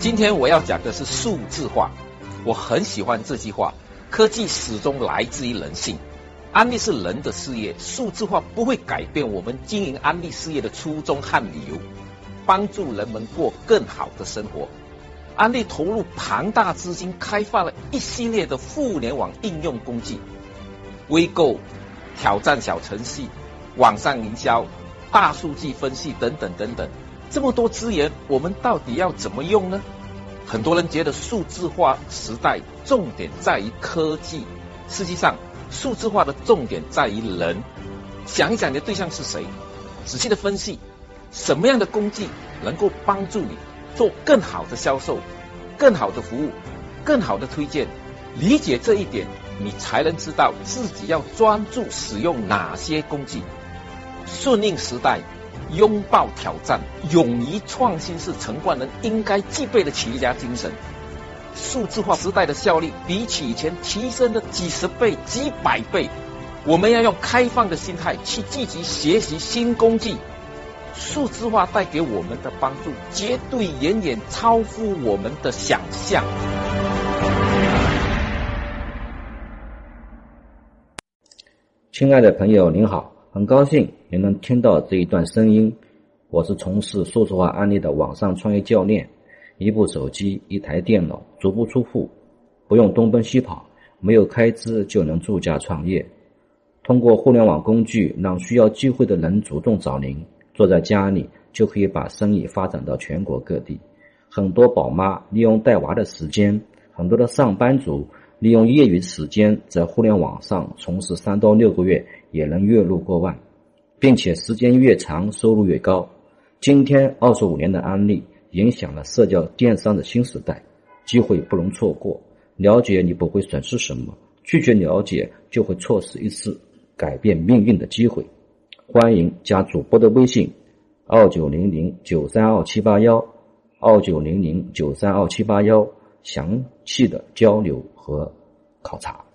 今天我要讲的是数字化，我很喜欢这句话。科技始终来自于人性，安利是人的事业，数字化不会改变我们经营安利事业的初衷和理由，帮助人们过更好的生活。安利投入庞大资金开发了一系列的互联网应用工具，微购、挑战小程序、网上营销、大数据分析等等等等。这么多资源，我们到底要怎么用呢？很多人觉得数字化时代重点在于科技，实际上数字化的重点在于人。想一想你的对象是谁，仔细的分析什么样的工具能够帮助你做更好的销售、更好的服务、更好的推荐。理解这一点，你才能知道自己要专注使用哪些工具。顺应时代。拥抱挑战，勇于创新是成冠人应该具备的企业家精神。数字化时代的效率比起以前提升了几十倍、几百倍。我们要用开放的心态去积极学习新工具。数字化带给我们的帮助，绝对远远超乎我们的想象。亲爱的朋友，您好。很高兴你能听到这一段声音。我是从事数字化案例的网上创业教练，一部手机、一台电脑，足不出户，不用东奔西跑，没有开支就能住家创业。通过互联网工具，让需要机会的人主动找您，坐在家里就可以把生意发展到全国各地。很多宝妈利用带娃的时间，很多的上班族。利用业余时间在互联网上从事三到六个月也能月入过万，并且时间越长收入越高。今天二十五年的安利影响了社交电商的新时代，机会不容错过。了解你不会损失什么，拒绝了解就会错失一次改变命运的机会。欢迎加主播的微信：二九零零九三二七八幺，二九零零九三二七八幺。详细的交流和考察。